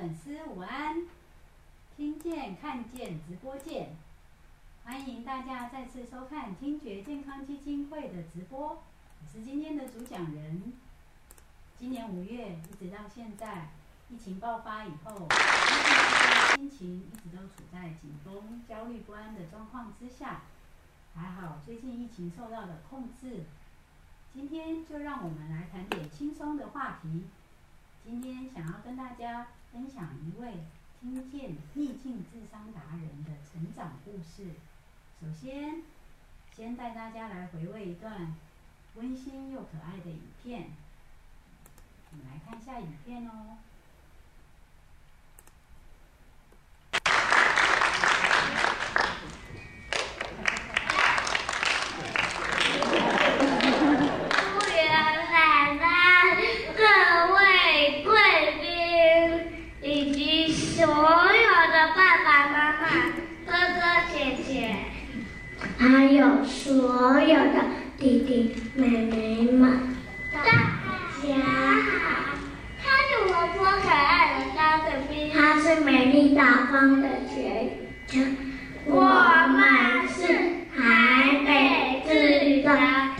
粉丝午安，听见看见直播见，欢迎大家再次收看听觉健康基金会的直播，我是今天的主讲人。今年五月一直到现在，疫情爆发以后，心情一直都处在紧绷、焦虑不安的状况之下。还好最近疫情受到了控制。今天就让我们来谈点轻松的话题。今天想要跟大家分享一位听见逆境智商达人的成长故事。首先，先带大家来回味一段温馨又可爱的影片。我们来看一下影片哦。还有所有的弟弟妹妹们，大家好！他是活泼可爱的高德斌，他是美丽大方的学者，我们是台北市的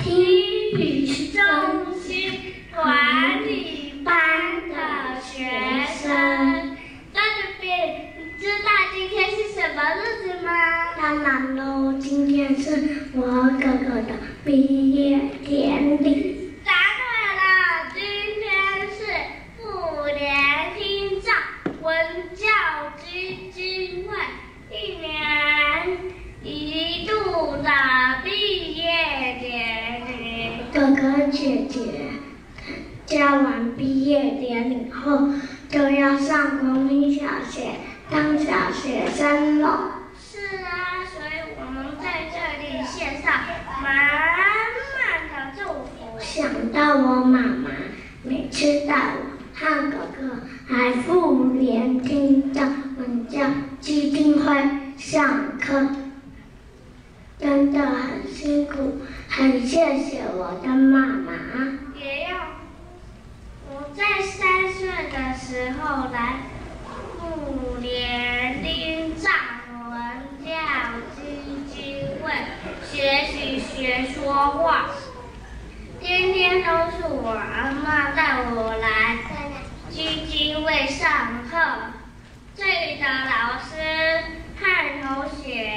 体育中心管理班的学生。高德斌，你知道今天是什么日子吗？当然喽，今天是我哥哥的毕业典礼。答对了，今天是妇联听障文教基金会一年一度的毕业典礼。哥哥姐姐交完毕业典礼后，就要上国民小学当小学生了。是啊，所以我们在这里献上满满的祝福。想到我妈妈每次带我和哥哥来妇联听障文教基金会上课，真的很辛苦，很谢谢我的妈妈。也要我在三岁的时候来妇联听障文教基金会学习学说话，天天都是我阿妈带我来基金会上课，这里的老师和同学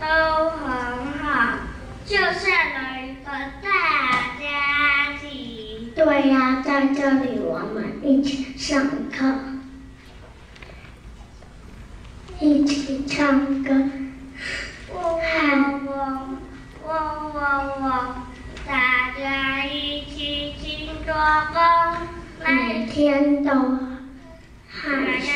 都很好，就像了一个大家庭。对呀、在这里我们一起上课，一起唱歌，我我我我我，大家一起勤做工，每天都今天开心。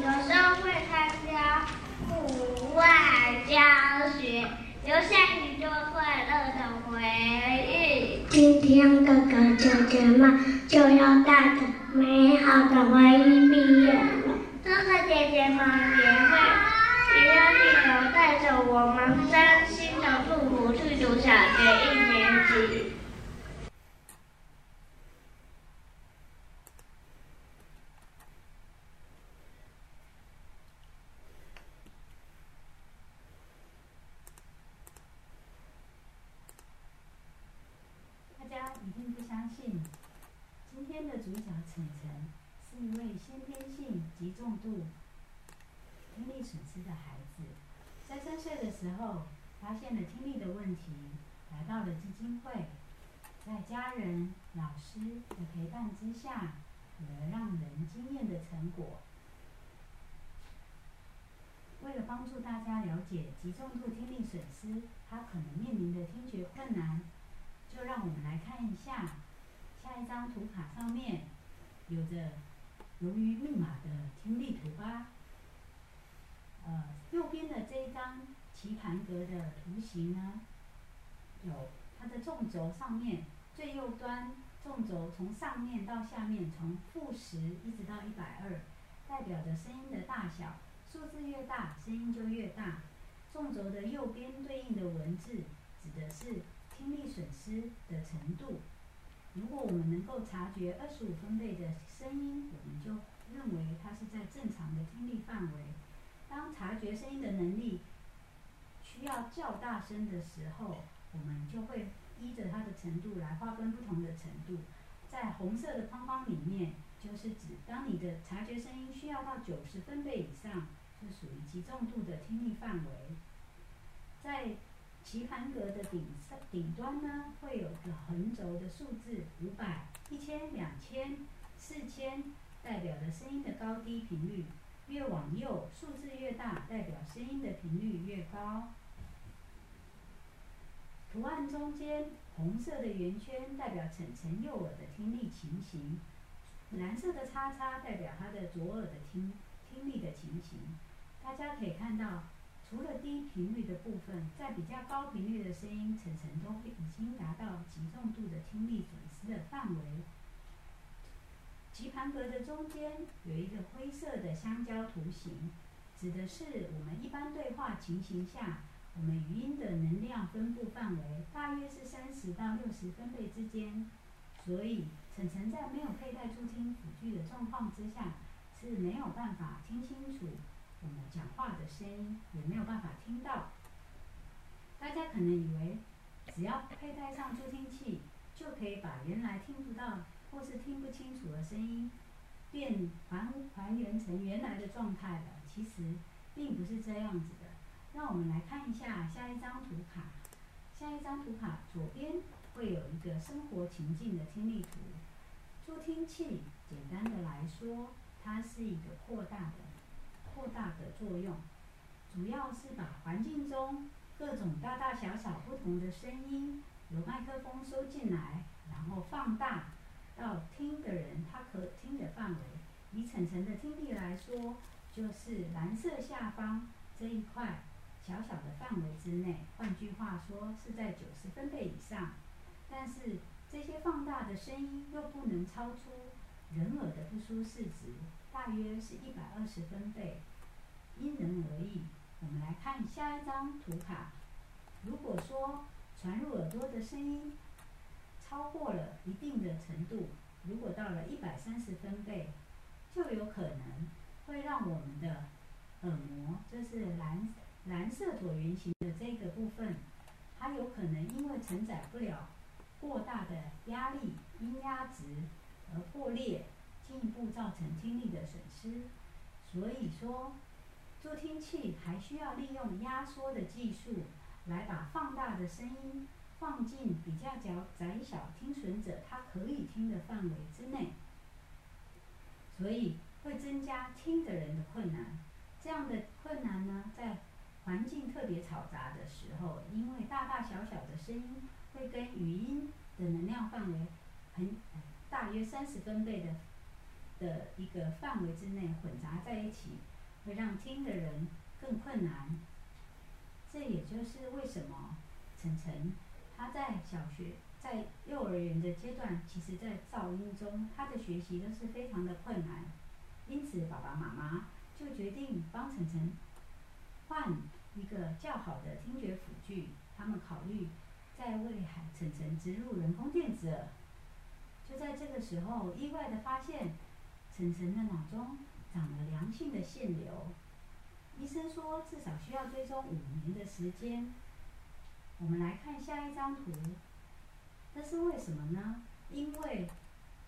有时候会参加户外教学，留下许多快乐的回忆。今天哥哥姐姐们就要带着美好的回忆毕业了。哥哥姐姐们也会，也要记得带着我们真心的祝福去读小学一年级。大家一定不相信，今天的主角晨晨是一位先天性极重度听力损失的孩子，在三岁的时候发现了听力的问题，来到了基金会，在家人、老师的陪伴之下，有了让人惊艳的成果。为了帮助大家了解极重度听力损失，他可能面临的听觉困难，就让我们来看一下下一张图卡上面有着由于密码的听力图吧。呃，右边的这一张棋盘格的图形呢，有它的纵轴上面最右端纵轴从上面到下面，从负十一直到一百二，代表着声音的大小。数字越大，声音就越大。纵轴的右边对应的文字，指的是听力损失的程度。如果我们能够察觉二十五分贝的声音，我们就认为它是在正常的听力范围。当察觉声音的能力需要较大声的时候，我们就会依着它的程度来划分不同的程度。在红色的框框里面，就是指当你的察觉声音需要到九十分贝以上，是属于极重度的听力范围。在棋盘格的顶上顶端呢，会有个横轴的数字五百、一千、两千、四千，代表的声音的高低频率。越往右，数字越大，代表声音的频率越高。图案中间红色的圆圈代表晨晨右耳的听力情形，蓝色的叉叉代表他的左耳的听听力的情形。大家可以看到。除了低频率的部分，在比较高频率的声音，晨晨都会已经达到极重度的听力损失的范围。棋盘格的中间有一个灰色的香蕉图形，指的是我们一般对话情形下，我们语音的能量分布范围大约是三十到六十分贝之间。所以，晨晨在没有佩戴助听辅具的状况之下，是没有办法听清楚。我们讲话的声音也没有办法听到。大家可能以为，只要佩戴上助听器，就可以把原来听不到或是听不清楚的声音，变还还原成原来的状态了。其实并不是这样子的。让我们来看一下下一张图卡。下一张图卡左边会有一个生活情境的听力图。助听器简单的来说，它是一个扩大的。扩大的作用，主要是把环境中各种大大小小不同的声音，由麦克风收进来，然后放大到听的人他可听的范围。以晨晨的听力来说，就是蓝色下方这一块小小的范围之内。换句话说，是在九十分贝以上。但是这些放大的声音又不能超出人耳的不舒适值。大约是一百二十分贝，因人而异。我们来看下一张图卡。如果说传入耳朵的声音超过了一定的程度，如果到了一百三十分贝，就有可能会让我们的耳膜，就是蓝蓝色椭圆形的这个部分，它有可能因为承载不了过大的压力音压值而破裂。进一步造成听力的损失，所以说助听器还需要利用压缩的技术，来把放大的声音放进比较较窄小听损者他可以听的范围之内，所以会增加听的人的困难。这样的困难呢，在环境特别嘈杂的时候，因为大大小小的声音会跟语音的能量范围很大约三十分贝的。的一个范围之内混杂在一起，会让听的人更困难。这也就是为什么晨晨他在小学、在幼儿园的阶段，其实在噪音中他的学习都是非常的困难。因此，爸爸妈妈就决定帮晨晨换一个较好的听觉辅具。他们考虑在为海晨晨植入人工电子耳。就在这个时候，意外的发现。晨晨的脑中长了良性的腺瘤，医生说至少需要追踪五年的时间。我们来看下一张图，这是为什么呢？因为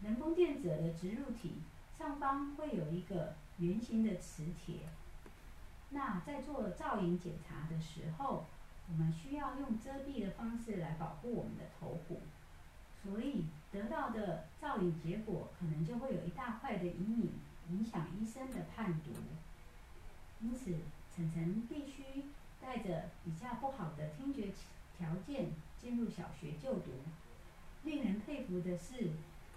人工电子的植入体上方会有一个圆形的磁铁，那在做造影检查的时候，我们需要用遮蔽的方式来保护我们的头骨。所以得到的造影结果可能就会有一大块的阴影，影响医生的判读。因此，晨晨必须带着比较不好的听觉条件进入小学就读。令人佩服的是，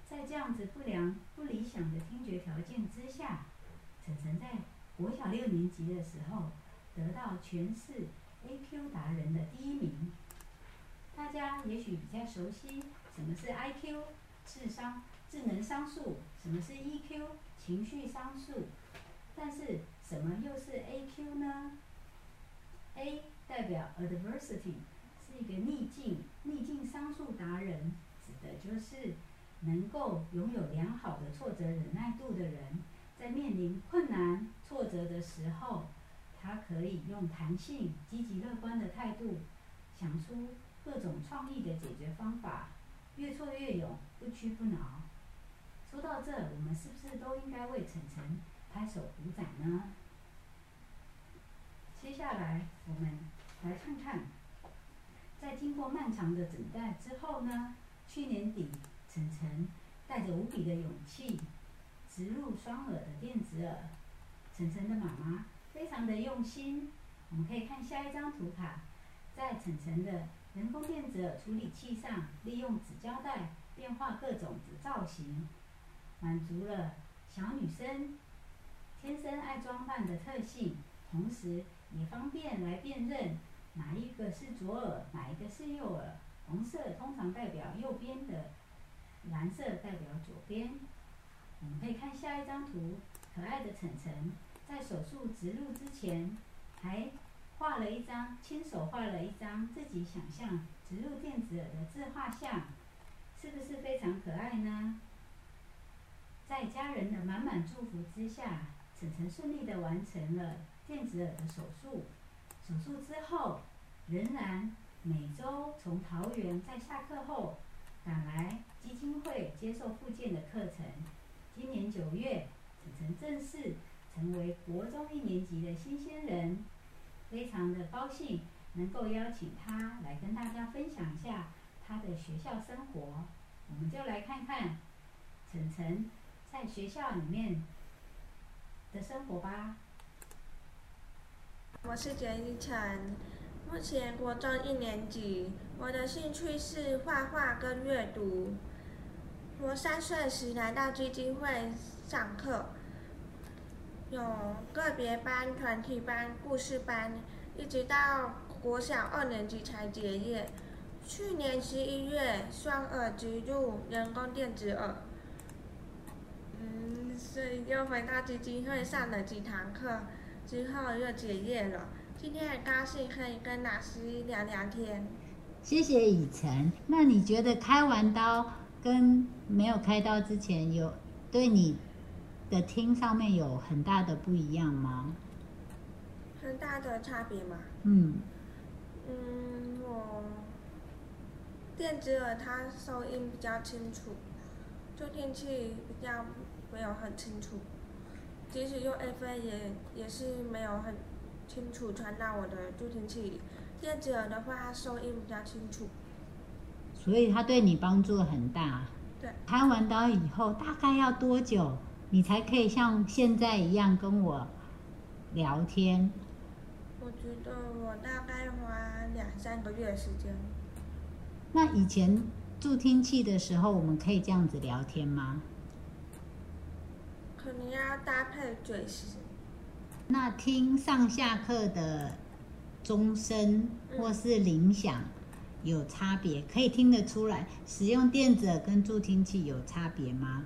在这样子不良、不理想的听觉条件之下，晨晨在国小六年级的时候得到全市 A Q 达人的第一名。大家也许比较熟悉。什么是 I.Q. 智商、智能商数？什么是 E.Q. 情绪商数？但是什么又是 AQ 呢？A 代表 adversity，是一个逆境，逆境商数达人，指的就是能够拥有良好的挫折忍耐度的人，在面临困难挫折的时候，他可以用弹性、积极乐观的态度，想出各种创意的解决方法，越挫越勇，不屈不挠。说到这，我们是不是都应该为晨晨拍手鼓掌呢？接下来，我们来看看，在经过漫长的等待之后呢，去年底，晨晨带着无比的勇气，植入双耳的电子耳。晨晨的妈妈非常的用心，我们可以看下一张图卡，在晨晨的人工电子处理器上，利用纸胶带变化各种的造型，满足了小女生天生爱装扮的特性，同时也方便来辨认哪一个是左耳，哪一个是右耳。红色通常代表右边的，蓝色代表左边。我们可以看下一张图，可爱的晨晨在手术植入之前，还画了一张，亲手画了一张自己想象植入电子耳的自画像，是不是非常可爱呢？在家人的满满祝福之下，晨晨顺利的完成了电子耳的手术。手术之后，仍然每周从桃园在下课后赶来基金会接受复健的课程。今年九月，晨晨正式成为国中一年级的新鲜人，非常的高兴能够邀请他来跟大家分享一下他的学校生活。我们就来看看晨晨在学校里面的生活吧。我是简一晨，目前国中一年级。我的兴趣是画画跟阅读。我三岁时来到基金会上课，有个别班、团体班、故事班，一直到国小二年级才结业。去年十一月，双耳植入人工电子耳，嗯，所以又回到基金会上了几堂课。之后又结业了。今天很高兴可以跟老师聊聊天。谢谢以晨。那你觉得开完刀跟没有开刀之前有对你的听上面有很大的不一样吗？很大的差别吗？嗯。嗯，我电子耳它收音比较清楚，助听器比较没有很清楚。即使用 FA 也也是没有很清楚传到我的助听器里，电子耳的话收音比较清楚，所以它对你帮助很大。对。开完刀以后大概要多久，你才可以像现在一样跟我聊天？我觉得我大概花两三个月时间。那以前助听器的时候，我们可以这样子聊天吗？可能要搭配嘴型。那听上下课的钟声或是铃响有差别，可以听得出来。使用电子耳跟助听器有差别吗？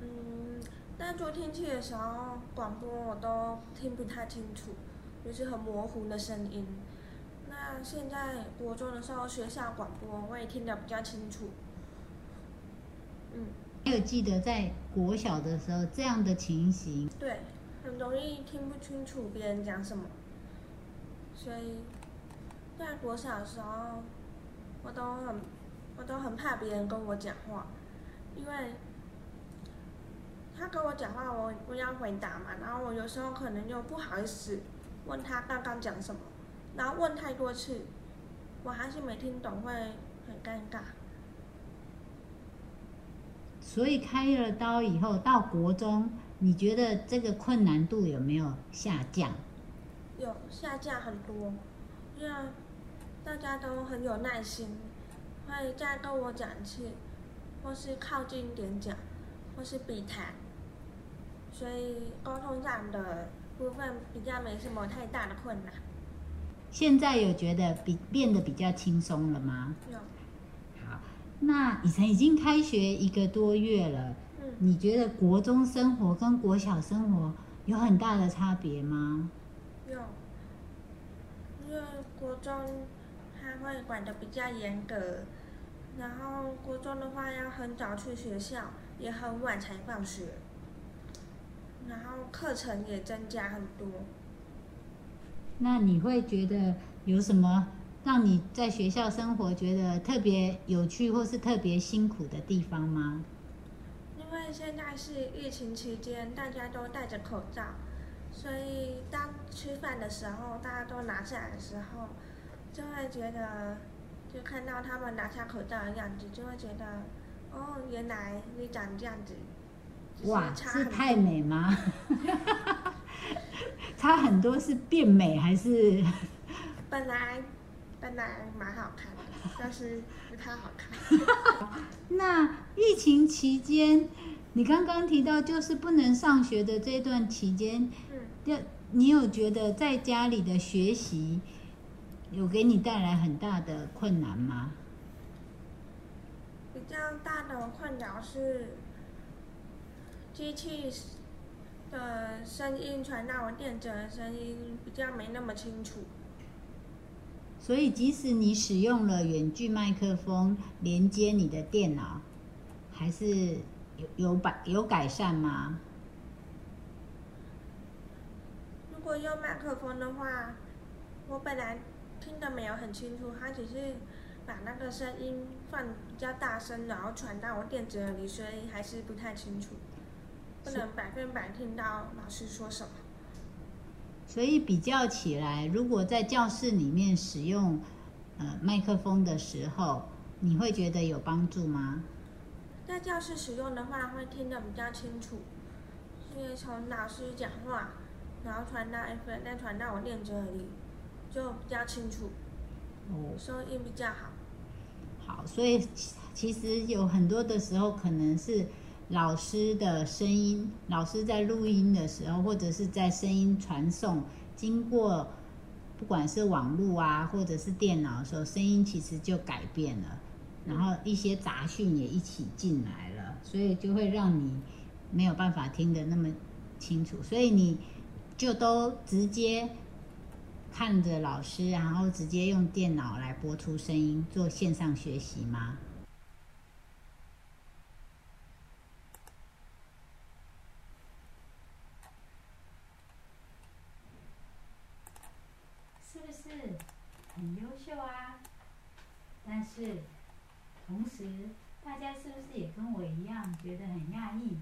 嗯，戴助听器的时候，广播我都听不太清楚，就是很模糊的声音。那现在国中的时候，学校广播我也听得比较清楚。嗯。还有记得在国小的时候这样的情形，对，很容易听不清楚别人讲什么，所以在国小的时候，我都很我都很怕别人跟我讲话，因为他跟我讲话，我我要回答嘛，然后我有时候可能又不好意思问他刚刚讲什么，然后问太多次，我还是没听懂，会很尴尬。所以开了刀以后到国中，你觉得这个困难度有没有下降？有下降很多，因为大家都很有耐心，会再跟我讲一次，或是靠近一点讲，或是比谈，所以沟通上的部分比较没什么太大的困难。现在有觉得比变得比较轻松了吗？有。好那以前已经开学一个多月了，嗯，你觉得国中生活跟国小生活有很大的差别吗？有，因为国中他会管的比较严格，然后国中的话要很早去学校，也很晚才放学，然后课程也增加很多。那你会觉得有什么让你在学校生活觉得特别有趣或是特别辛苦的地方吗？因为现在是疫情期间，大家都戴着口罩，所以当吃饭的时候，大家都拿下来的时候，就会觉得，就看到他们拿下口罩的样子，就会觉得，哦，原来你长这样子，只哇，是太美吗？差很多是变美还是？本来本来蛮好看的，但是不太好看。那疫情期间，你刚刚提到就是不能上学的这段期间，嗯，要你有觉得在家里的学习有给你带来很大的困难吗？比较大的困扰是，机器的声音传到我电子的声音比较没那么清楚。所以即使你使用了远距麦克风连接你的电脑，还是有有改有改善吗？如果用麦克风的话，我本来听的没有很清楚，它只是把那个声音放比较大声，然后传到我电子耳里，所以还是不太清楚，不能百分百听到老师说什么。所以比较起来，如果在教室里面使用呃麦克风的时候，你会觉得有帮助吗？在教室使用的话，会听得比较清楚，因为从老师讲话，然后传到 FM，再传到我电子耳里，就比较清楚，哦，收音比较好。好，所以其其实有很多的时候可能是老师的声音，老师在录音的时候，或者是在声音传送经过，不管是网络啊，或者是电脑的时候，声音其实就改变了，然后一些杂讯也一起进来了，所以就会让你没有办法听得那么清楚，所以你就都直接看着老师，然后直接用电脑来播出声音做线上学习吗？是不是很优秀啊？但是同时，大家是不是也跟我一样觉得很讶异？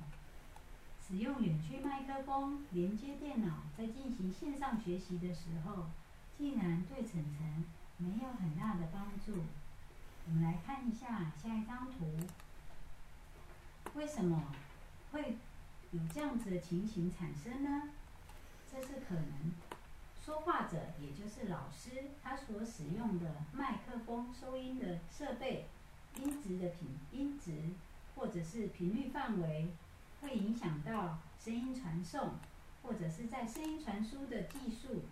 使用远距麦克风连接电脑，在进行线上学习的时候，竟然对晨晨没有很大的帮助。我们来看一下下一张图，为什么会有这样子的情形产生呢？这是可能说话者，也就是老师，他所使用的麦克风收音的设备音质的频音质或者是频率范围，会影响到声音传送，或者是在声音传输的技术，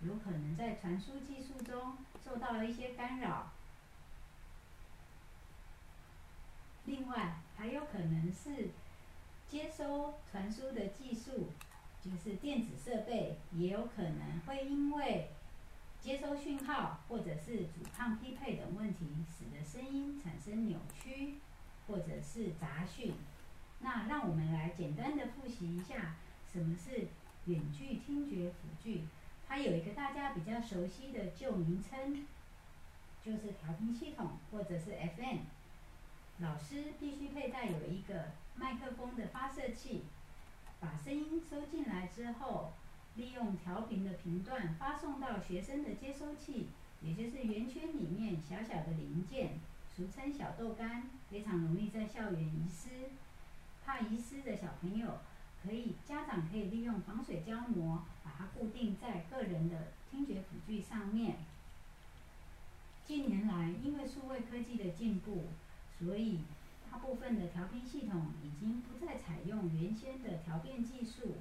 有可能在传输技术中受到了一些干扰。另外，还有可能是接收传输的技术，就是电子设备，也有可能会因为接收讯号或者是阻抗匹配等问题，使得声音产生扭曲或者是杂讯。那让我们来简单的复习一下，什么是远距听觉辅具？它有一个大家比较熟悉的旧名称，就是调频系统或者是 FM。老师必须佩戴有一个麦克风的发射器，把声音收进来之后，利用调频的频段发送到学生的接收器，也就是圆圈里面小小的零件，俗称小豆干，非常容易在校园遗失。怕遗失的小朋友，可以家长可以利用防水胶膜把它固定在个人的听觉辅具上面。近年来，因为数位科技的进步，所以部分的调频系统已经不再采用原先的调变技术，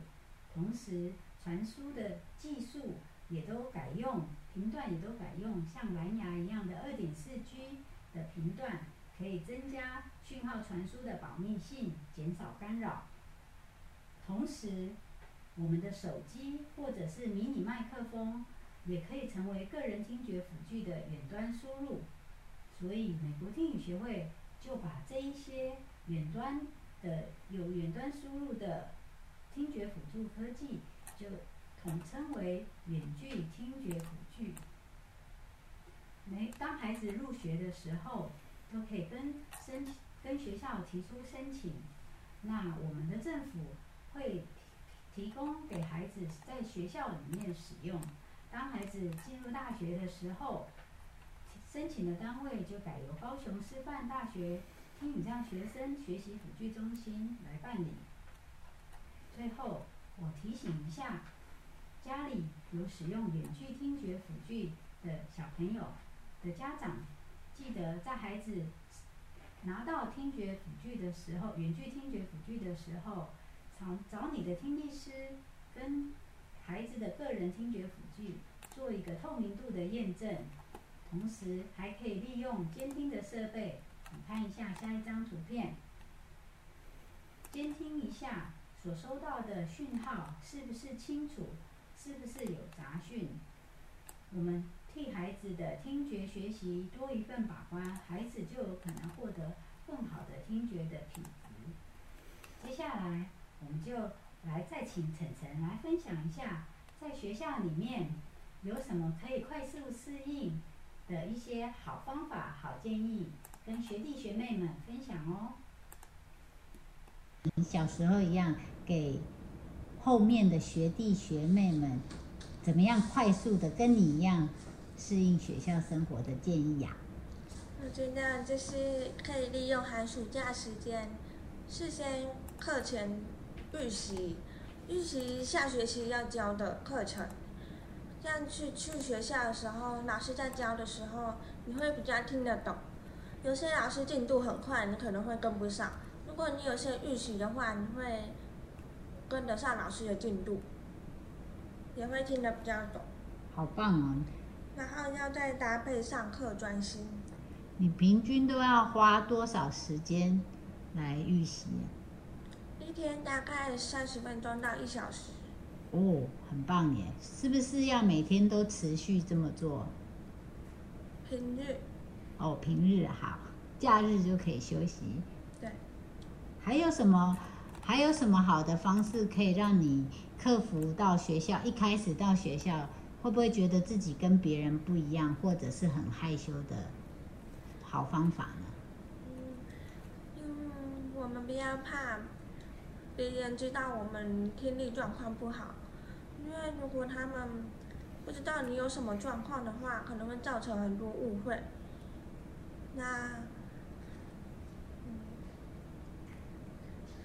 同时传输的技术也都改用频段也都改用像蓝牙一样的二点四 G 的频段，可以增加讯号传输的保密性，减少干扰。同时，我们的手机或者是迷你麦克风也可以成为个人听觉辅具的远端输入。所以，美国听语学会就把这一些远端的有远端输入的听觉辅助科技，就统称为远距听觉辅具。每当孩子入学的时候，都可以跟申请跟学校提出申请。那我们的政府会提供给孩子在学校里面使用。当孩子进入大学的时候，申请的单位就改由高雄师范大学听语障学生学习辅具中心来办理。最后，我提醒一下，家里有使用远距听觉辅具的小朋友的家长，记得在孩子拿到听觉辅具的时候，远距听觉辅具的时候，找找你的听力师跟孩子的个人听觉辅具做一个透明度的验证。同时还可以利用监听的设备，你看一下下一张图片，监听一下所收到的讯号是不是清楚，是不是有杂讯。我们替孩子的听觉学习多一份把关，孩子就有可能获得更好的听觉的品质。接下来，我们就来再请晨晨来分享一下，在学校里面有什么可以快速适应。的一些好方法、好建议，跟学弟学妹们分享哦。小时候一样，给后面的学弟学妹们怎么样快速的跟你一样适应学校生活的建议呀？我觉得就是可以利用寒暑假时间，事先课前预习，预习下学期要教的课程。这样去去学校的时候，老师在教的时候，你会比较听得懂。有些老师进度很快，你可能会跟不上。如果你有些预习的话，你会跟得上老师的进度，也会听得比较懂。好棒哦！然后要再搭配上课专心。你平均都要花多少时间来预习？一天大概三十分钟到一小时。哦，很棒耶！是不是要每天都持续这么做？平日。哦，平日好，假日就可以休息。对。还有什么？还有什么好的方式可以让你克服到学校？一开始到学校，会不会觉得自己跟别人不一样，或者是很害羞的？好方法呢？嗯，嗯，我们不要怕别人知道我们听力状况不好。因为如果他们不知道你有什么状况的话，可能会造成很多误会。那，嗯，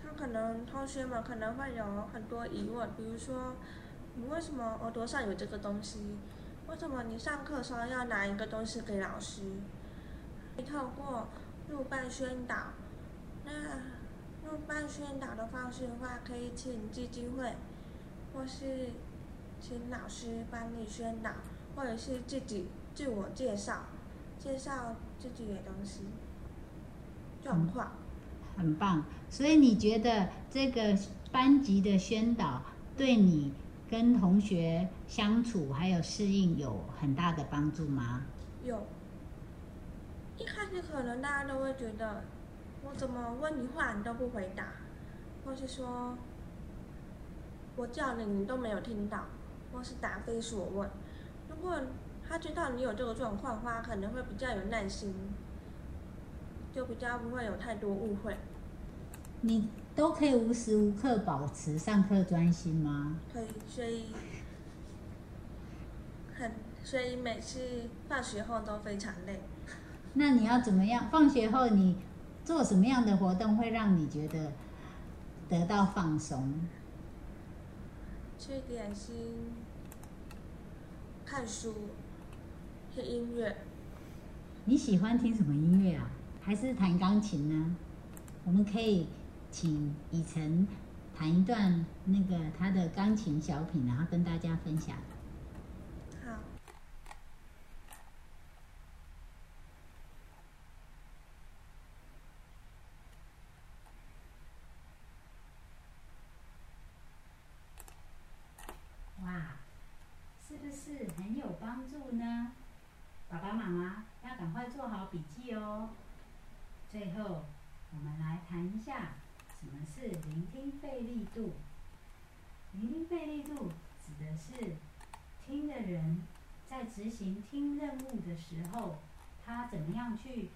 他可能同学们可能会有很多疑问，比如说，你为什么耳朵上有这个东西？为什么你上课时候要拿一个东西给老师？你透过录办宣导，那录办宣导的方式的话，可以请基金会，或是。请老师帮你宣导，或者是自己自我介绍，介绍自己的东西状况，很棒。所以你觉得这个班级的宣导对你跟同学相处还有适应有很大的帮助吗？有。一开始可能大家都会觉得，我怎么问你话你都不回答，或是说我叫你你都没有听到。或是答非所问。如果他知道你有这个状况的话，可能会比较有耐心，就比较不会有太多误会。你都可以无时无刻保持上课专心吗？可以，所以很，所以每次放学后都非常累。那你要怎么样？放学后你做什么样的活动会让你觉得得到放松？吃点心，看书，听音乐。你喜欢听什么音乐啊？还是弹钢琴呢？我们可以请以晨弹一段那个他的钢琴小品，然后跟大家分享。好。帮助呢？爸爸妈妈要赶快做好笔记哦。最后，我们来谈一下什么是聆听费力度。聆听费力度指的是听的人在执行听任务的时候，他怎么样去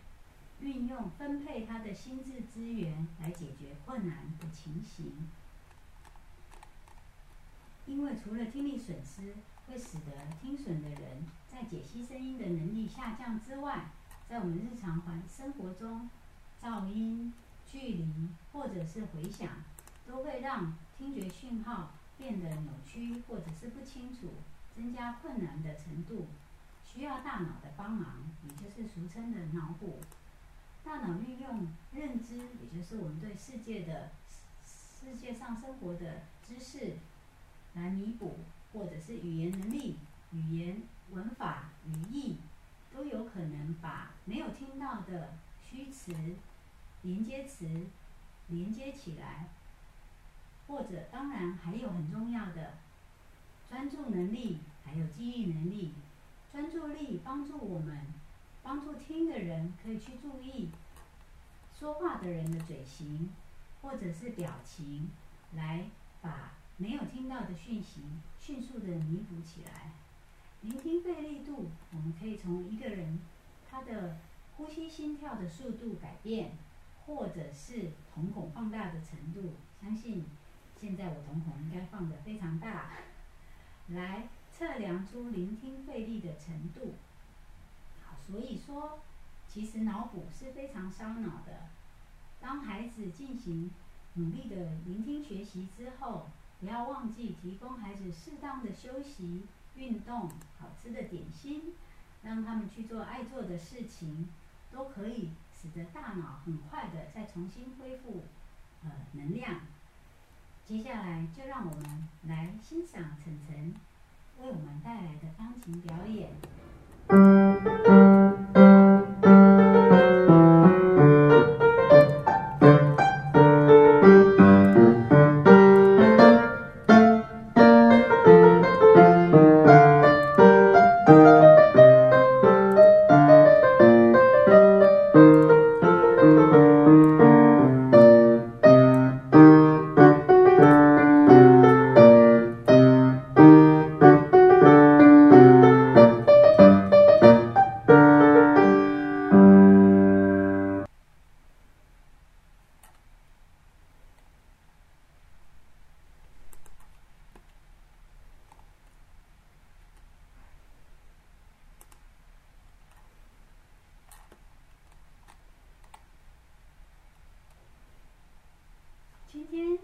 运用分配他的心智资源来解决困难的情形。因为除了听力损失会使得听损的人在解析声音的能力下降之外，在我们日常环生活中，噪音、距离或者是回响，都会让听觉讯号变得扭曲或者是不清楚，增加困难的程度，需要大脑的帮忙，也就是俗称的脑补。大脑运用认知，也就是我们对世界的世界上生活的知识。来弥补，或者是语言能力、语言文法、语义，都有可能把没有听到的虚词、连接词连接起来，或者当然还有很重要的专注能力，还有记忆能力。专注力帮助我们，帮助听的人可以去注意说话的人的嘴型，或者是表情，来把。没有听到的讯息，迅速的弥补起来。聆听费力度，我们可以从一个人他的呼吸、心跳的速度改变，或者是瞳孔放大的程度。相信现在我瞳孔应该放的非常大，来测量出聆听费力的程度。好，所以说，其实脑补是非常烧脑的。当孩子进行努力的聆听学习之后，不要忘记提供孩子适当的休息、运动、好吃的点心，让他们去做爱做的事情，都可以使得大脑很快的再重新恢复呃能量。接下来就让我们来欣赏晨晨为我们带来的钢琴表演。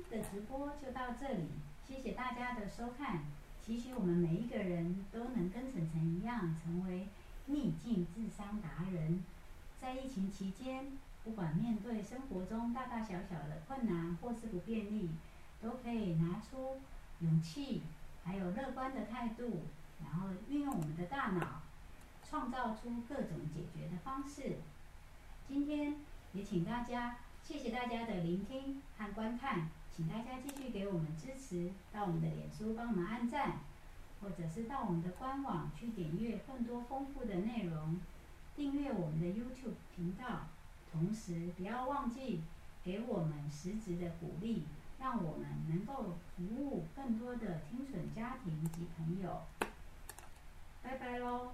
的直播就到这里，谢谢大家的收看。期许我们每一个人都能跟晨晨一样，成为逆境智商达人。在疫情期间，不管面对生活中大大小小的困难或是不便利，都可以拿出勇气，还有乐观的态度，然后运用我们的大脑，创造出各种解决的方式。今天也请大家。谢谢大家的聆听和观看，请大家继续给我们支持，到我们的脸书帮我们按赞，或者是到我们的官网去点阅更多丰富的内容，订阅我们的 YouTube 频道，同时不要忘记给我们实质的鼓励，让我们能够服务更多的听损家庭及朋友。拜拜喽。